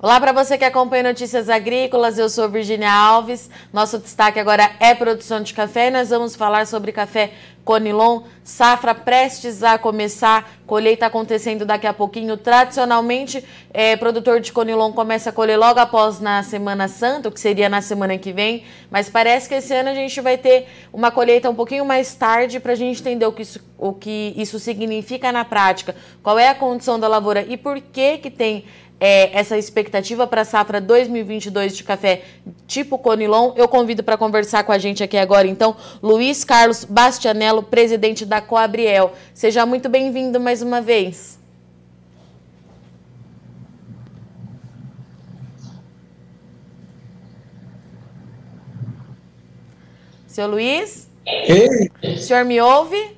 Olá para você que acompanha Notícias Agrícolas, eu sou Virginia Alves. Nosso destaque agora é produção de café e nós vamos falar sobre café Conilon, safra prestes a começar, colheita acontecendo daqui a pouquinho. Tradicionalmente, é, produtor de Conilon começa a colher logo após na Semana Santa, o que seria na semana que vem, mas parece que esse ano a gente vai ter uma colheita um pouquinho mais tarde para a gente entender o que, isso, o que isso significa na prática, qual é a condição da lavoura e por que que tem é, essa expectativa para a safra 2022 de café tipo Conilon. Eu convido para conversar com a gente aqui agora, então, Luiz Carlos Bastianello, presidente da Coabriel. Seja muito bem-vindo mais uma vez. Seu Luiz? Ei! O senhor me ouve?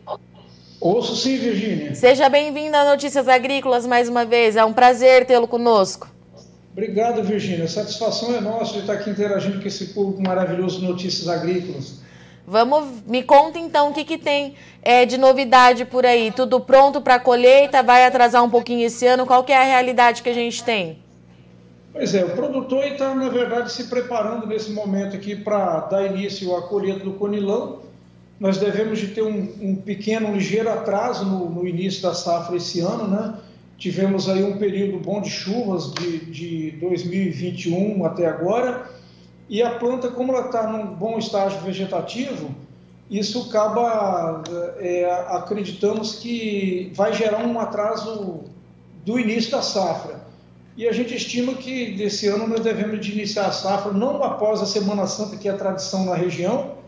Ouço sim, Virgínia. Seja bem-vindo a Notícias Agrícolas mais uma vez. É um prazer tê-lo conosco. Obrigado, Virgínia. Satisfação é nossa de estar aqui interagindo com esse público maravilhoso de Notícias Agrícolas. Vamos, me conta então o que, que tem é, de novidade por aí. Tudo pronto para a colheita? Vai atrasar um pouquinho esse ano? Qual que é a realidade que a gente tem? Pois é, o produtor está, na verdade, se preparando nesse momento aqui para dar início à colheita do conilão nós devemos de ter um, um pequeno, um ligeiro atraso no, no, início da safra esse ano, né? Tivemos aí um período bom de chuvas de, de 2021 até agora, e a planta, como ela está num bom estágio vegetativo, isso acaba, é, acreditamos que vai gerar um atraso do início da safra. E a gente estima que desse ano nós devemos de iniciar a safra não após a Semana Santa, que é a tradição na região,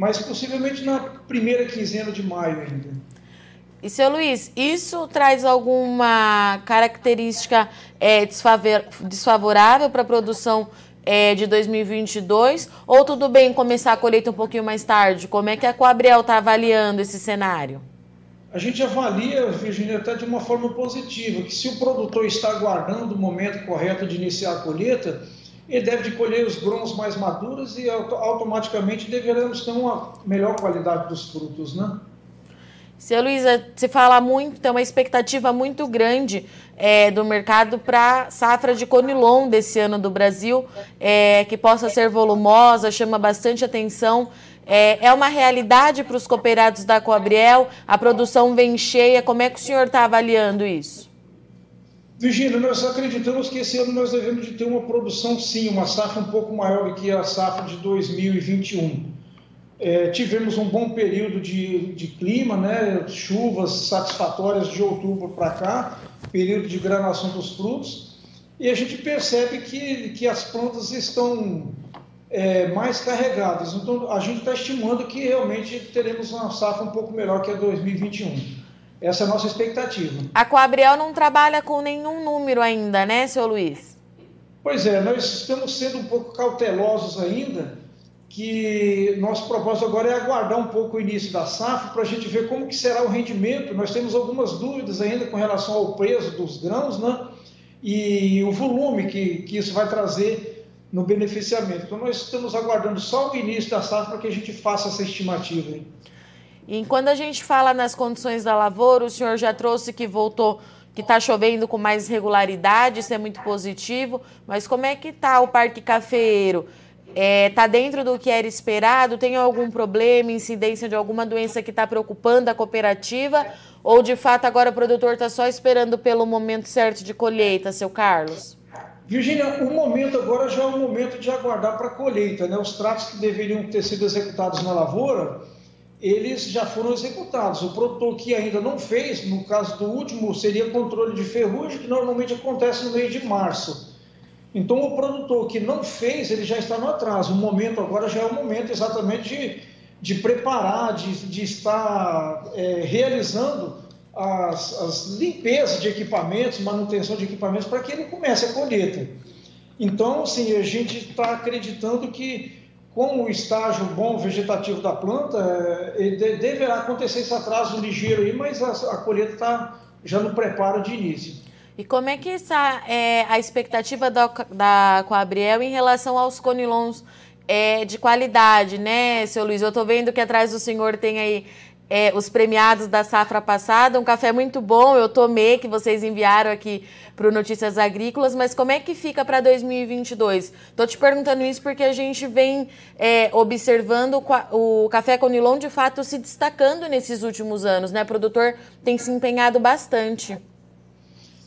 mas possivelmente na primeira quinzena de maio ainda. E, seu Luiz, isso traz alguma característica é, desfavorável para a produção é, de 2022? Ou tudo bem começar a colheita um pouquinho mais tarde? Como é que a Coabriel está avaliando esse cenário? A gente avalia, Virginia, até de uma forma positiva, que se o produtor está aguardando o momento correto de iniciar a colheita, ele deve de colher os grãos mais maduros e automaticamente deveremos ter uma melhor qualidade dos frutos, né? Seu Luísa, se fala muito, tem uma expectativa muito grande é, do mercado para safra de conilon desse ano do Brasil, é, que possa ser volumosa, chama bastante atenção. É, é uma realidade para os cooperados da Coabriel? A produção vem cheia, como é que o senhor está avaliando isso? Virgínia, nós acreditamos que esse ano nós devemos de ter uma produção, sim, uma safra um pouco maior do que a safra de 2021. É, tivemos um bom período de, de clima, né, chuvas satisfatórias de outubro para cá, período de granação dos frutos, e a gente percebe que, que as plantas estão é, mais carregadas. Então, a gente está estimando que realmente teremos uma safra um pouco melhor que a 2021. Essa é a nossa expectativa. A Coabriel não trabalha com nenhum número ainda, né, seu Luiz? Pois é, nós estamos sendo um pouco cautelosos ainda, que nosso propósito agora é aguardar um pouco o início da safra para a gente ver como que será o rendimento. Nós temos algumas dúvidas ainda com relação ao peso dos grãos, né? E o volume que, que isso vai trazer no beneficiamento. Então nós estamos aguardando só o início da safra para que a gente faça essa estimativa. Hein? E quando a gente fala nas condições da lavoura, o senhor já trouxe que voltou, que está chovendo com mais regularidade, isso é muito positivo, mas como é que está o parque cafeiro? Está é, tá dentro do que era esperado? Tem algum problema, incidência de alguma doença que está preocupando a cooperativa? Ou de fato agora o produtor está só esperando pelo momento certo de colheita, seu Carlos? Virginia, o momento agora já é o momento de aguardar para a colheita. Né? Os tratos que deveriam ter sido executados na lavoura, eles já foram executados. O produtor que ainda não fez, no caso do último, seria controle de ferrugem, que normalmente acontece no mês de março. Então, o produtor que não fez, ele já está no atraso. O momento agora já é o momento exatamente de, de preparar, de, de estar é, realizando as, as limpezas de equipamentos, manutenção de equipamentos, para que ele comece a colheita. Então, assim, a gente está acreditando que com o estágio bom vegetativo da planta, é, deverá acontecer esse atraso ligeiro aí, mas a, a colheita está já no preparo de início. E como é que está é, a expectativa da, da Coabriel em relação aos conilons é, de qualidade, né, seu Luiz? Eu estou vendo que atrás do senhor tem aí é, os premiados da safra passada. Um café muito bom, eu tomei, que vocês enviaram aqui para o Notícias Agrícolas, mas como é que fica para 2022? Estou te perguntando isso porque a gente vem é, observando o, café Conilon de fato se destacando nesses últimos anos, né? O produtor tem se empenhado bastante.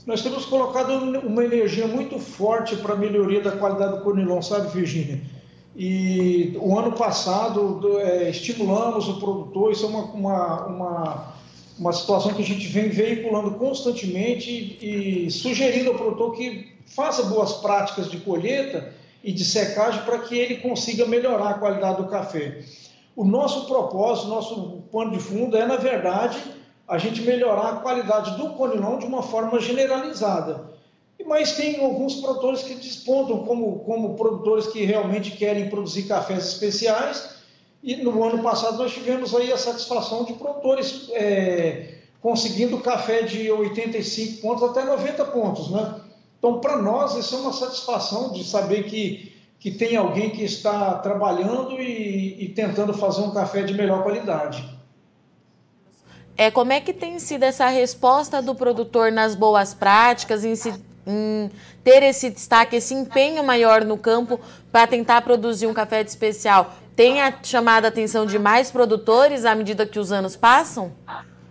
Nós temos colocado uma energia muito forte para a melhoria da qualidade do Conilon, sabe, Virgínia? E o ano passado é, estimulamos o produtor, isso é uma, uma, uma, uma, situação que a gente vem veiculando constantemente e, e sugerindo ao produtor que faça boas práticas de colheita e de secagem para que ele consiga melhorar a qualidade do café. O nosso propósito, nosso pano de fundo é, na verdade, a gente melhorar a qualidade do conilon de uma forma generalizada. Mas tem alguns produtores que despontam como, como produtores que realmente querem produzir cafés especiais. E no ano passado nós tivemos aí a satisfação de produtores é, conseguindo café de 85 pontos até 90 pontos, né? Então, para nós, isso é uma satisfação de saber que, que tem alguém que está trabalhando e, e tentando fazer um café de melhor qualidade. É, como é que tem sido essa resposta do produtor nas boas práticas, em se em ter esse destaque, esse empenho maior no campo para tentar produzir um café de especial, tenha chamado a atenção de mais produtores à medida que os anos passam?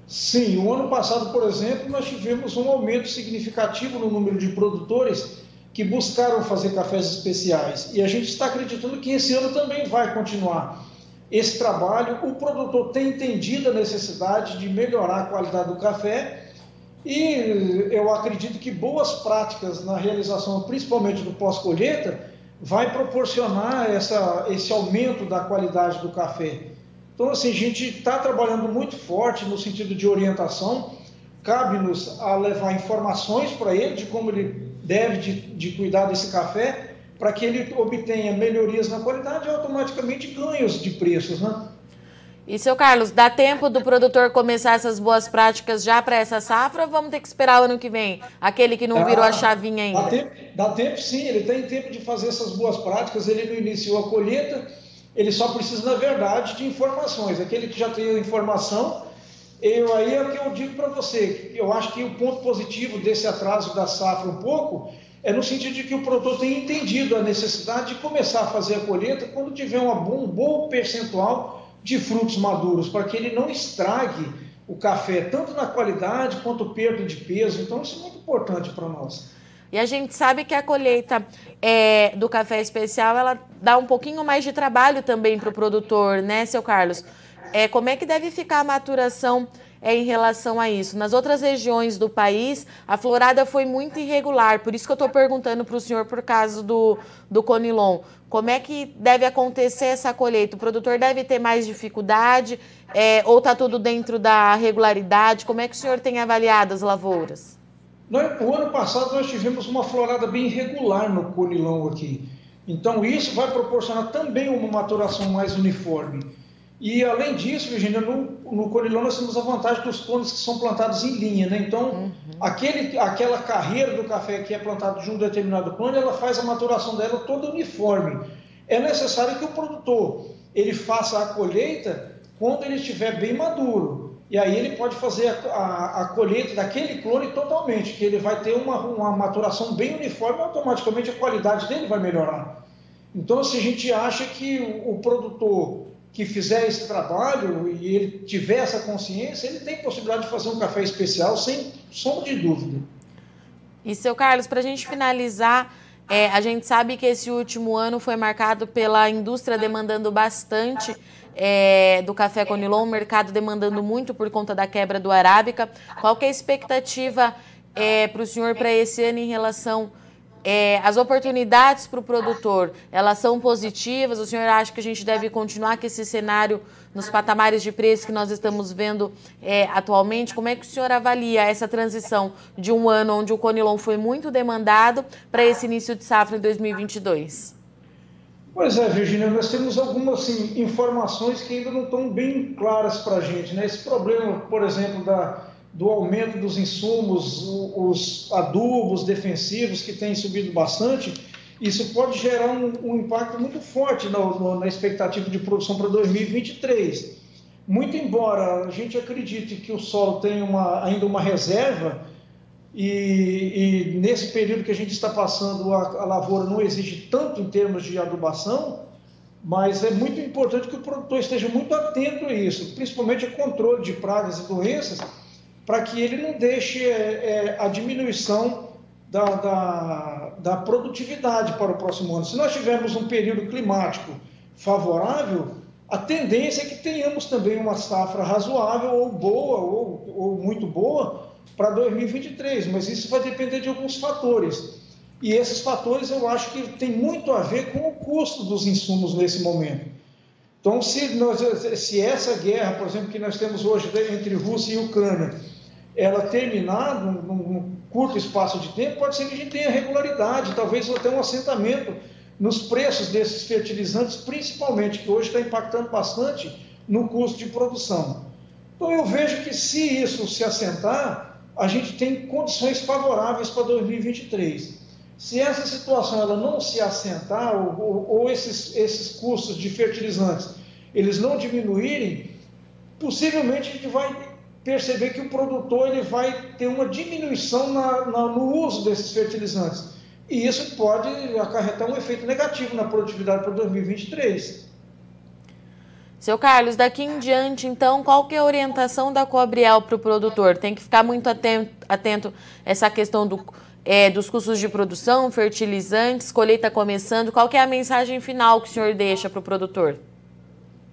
Sim, o ano passado, por exemplo, nós tivemos um aumento significativo no número de produtores que buscaram fazer cafés especiais. E a gente está acreditando que esse ano também vai continuar esse trabalho. O produtor tem entendido a necessidade de melhorar a qualidade do café e eu acredito que boas práticas na realização, principalmente do pós-colheita, vai proporcionar essa, esse aumento da qualidade do café. Então, assim, a gente está trabalhando muito forte no sentido de orientação. Cabe-nos a levar informações para ele de como ele deve de, de cuidar desse café, para que ele obtenha melhorias na qualidade e automaticamente ganhos de preços, né? E, seu Carlos, dá tempo do produtor começar essas boas práticas já para essa safra ou vamos ter que esperar o ano que vem? Aquele que não ah, virou a chavinha ainda? Dá tempo, dá tempo sim, ele tem tempo de fazer essas boas práticas, ele não iniciou a colheita, ele só precisa, na verdade, de informações. Aquele que já tem a informação, eu, aí é o que eu digo para você. Eu acho que o ponto positivo desse atraso da safra um pouco é no sentido de que o produtor tem entendido a necessidade de começar a fazer a colheita quando tiver um bom percentual de frutos maduros, para que ele não estrague o café, tanto na qualidade quanto perda de peso. Então, isso é muito importante para nós. E a gente sabe que a colheita é, do café especial ela dá um pouquinho mais de trabalho também para o produtor, né, seu Carlos? É, como é que deve ficar a maturação é, em relação a isso? Nas outras regiões do país, a florada foi muito irregular, por isso que eu estou perguntando para o senhor por causa do, do Conilon. Como é que deve acontecer essa colheita? O produtor deve ter mais dificuldade é, ou está tudo dentro da regularidade? Como é que o senhor tem avaliado as lavouras? No ano passado nós tivemos uma florada bem irregular no conilão aqui. Então isso vai proporcionar também uma maturação mais uniforme. E além disso, Virginia, no, no nós temos a vantagem dos cones que são plantados em linha, né? Então, uhum. aquele, aquela carreira do café que é plantado de um determinado cone, ela faz a maturação dela toda uniforme. É necessário que o produtor ele faça a colheita quando ele estiver bem maduro. E aí ele pode fazer a, a, a colheita daquele clone totalmente, que ele vai ter uma, uma maturação bem uniforme e automaticamente a qualidade dele vai melhorar. Então, se a gente acha que o, o produtor que fizer esse trabalho e ele tiver essa consciência, ele tem possibilidade de fazer um café especial sem sombra de dúvida. E, seu Carlos, para a gente finalizar, é, a gente sabe que esse último ano foi marcado pela indústria demandando bastante é, do café Conilon, o mercado demandando muito por conta da quebra do Arábica. Qual é a expectativa é, para o senhor para esse ano em relação é, as oportunidades para o produtor, elas são positivas? O senhor acha que a gente deve continuar com esse cenário nos patamares de preço que nós estamos vendo é, atualmente? Como é que o senhor avalia essa transição de um ano onde o Conilon foi muito demandado para esse início de safra em 2022? Pois é, Virginia, nós temos algumas assim, informações que ainda não estão bem claras para a gente. Né? Esse problema, por exemplo, da do aumento dos insumos, os adubos defensivos que têm subido bastante, isso pode gerar um, um impacto muito forte na, na expectativa de produção para 2023. muito embora a gente acredite que o solo tem uma, ainda uma reserva, e, e, nesse período que a gente está passando, a, a, lavoura não exige tanto em termos de adubação, mas é muito importante que o produtor esteja muito atento a isso, principalmente o controle de pragas e doenças, para que ele não deixe é, é, a diminuição da, da, da produtividade para o próximo ano. Se nós tivermos um período climático favorável, a tendência é que tenhamos também uma safra razoável ou boa ou, ou muito boa para 2023, mas isso vai depender de alguns fatores. E esses fatores eu acho que tem muito a ver com o custo dos insumos nesse momento. Então, se, nós, se essa guerra, por exemplo, que nós temos hoje entre Rússia e Ucrânia, ela terminar num, num curto espaço de tempo, pode ser que a gente tenha regularidade, talvez até um assentamento nos preços desses fertilizantes, principalmente, que hoje está impactando bastante no custo de produção. Então, eu vejo que se isso se assentar, a gente tem condições favoráveis para 2023. Se essa situação ela não se assentar, ou, ou, ou esses, esses custos de fertilizantes eles não diminuírem, possivelmente a gente vai perceber que o produtor ele vai ter uma diminuição na, na, no uso desses fertilizantes. E isso pode acarretar um efeito negativo na produtividade para 2023. Seu Carlos, daqui em diante, então, qual que é a orientação da Cobriel para o produtor? Tem que ficar muito atento, atento essa questão do, é, dos custos de produção, fertilizantes, colheita começando. Qual que é a mensagem final que o senhor deixa para o produtor?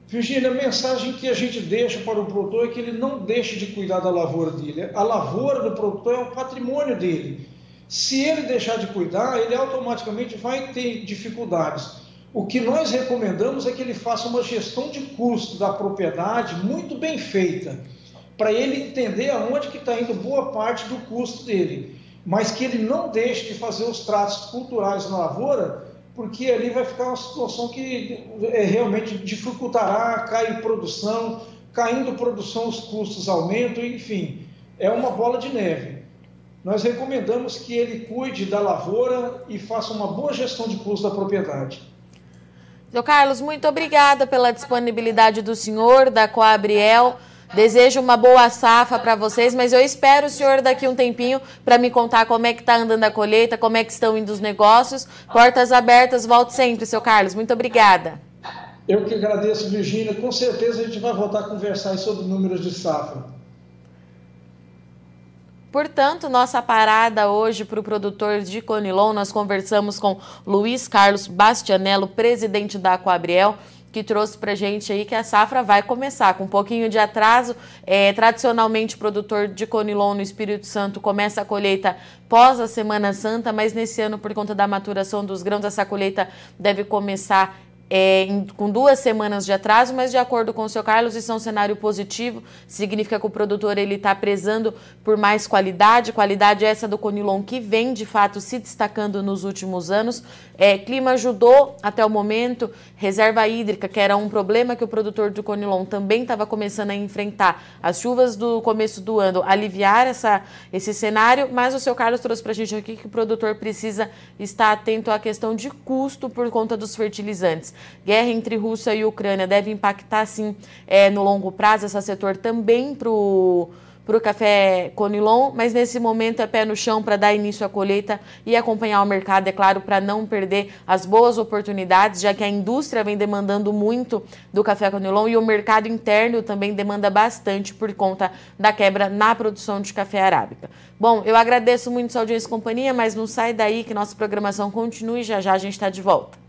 Virgínia, a mensagem que a gente deixa para o produtor é que ele não deixe de cuidar da lavoura dele. A lavoura do produtor é o patrimônio dele. Se ele deixar de cuidar, ele automaticamente vai ter dificuldades. O que nós recomendamos é que ele faça uma gestão de custo da propriedade muito bem feita, para ele entender aonde que está indo boa parte do custo dele, mas que ele não deixe de fazer os tratos culturais na lavoura porque ali vai ficar uma situação que é, realmente dificultará, cai produção, caindo produção, os custos aumentam, enfim, é uma bola de neve. Nós recomendamos que ele cuide da lavoura e faça uma boa gestão de custos da propriedade. Seu Carlos, muito obrigada pela disponibilidade do senhor, da Coabriel. Desejo uma boa safra para vocês, mas eu espero o senhor daqui um tempinho para me contar como é que está andando a colheita, como é que estão indo os negócios. Portas abertas, volte sempre, seu Carlos. Muito obrigada. Eu que agradeço, Virgínia. Com certeza a gente vai voltar a conversar sobre números de safra. Portanto, nossa parada hoje para o produtor de Conilon, nós conversamos com Luiz Carlos Bastianello, presidente da Aquabriel que trouxe para gente aí que a safra vai começar com um pouquinho de atraso. É, tradicionalmente, o produtor de conilon no Espírito Santo começa a colheita pós a Semana Santa, mas nesse ano, por conta da maturação dos grãos, essa colheita deve começar é, em, com duas semanas de atraso, mas de acordo com o seu Carlos, isso é um cenário positivo, significa que o produtor ele está prezando por mais qualidade, qualidade essa do Conilon que vem de fato se destacando nos últimos anos. É, clima ajudou até o momento, reserva hídrica, que era um problema que o produtor do Conilon também estava começando a enfrentar. As chuvas do começo do ano aliviar essa, esse cenário, mas o seu Carlos trouxe para a gente aqui que o produtor precisa estar atento à questão de custo por conta dos fertilizantes. Guerra entre Rússia e Ucrânia deve impactar, sim, é, no longo prazo, esse setor também para o café Conilon, mas nesse momento é pé no chão para dar início à colheita e acompanhar o mercado, é claro, para não perder as boas oportunidades, já que a indústria vem demandando muito do café Conilon e o mercado interno também demanda bastante por conta da quebra na produção de café arábica. Bom, eu agradeço muito sua audiência e companhia, mas não sai daí que nossa programação continue, já já a gente está de volta.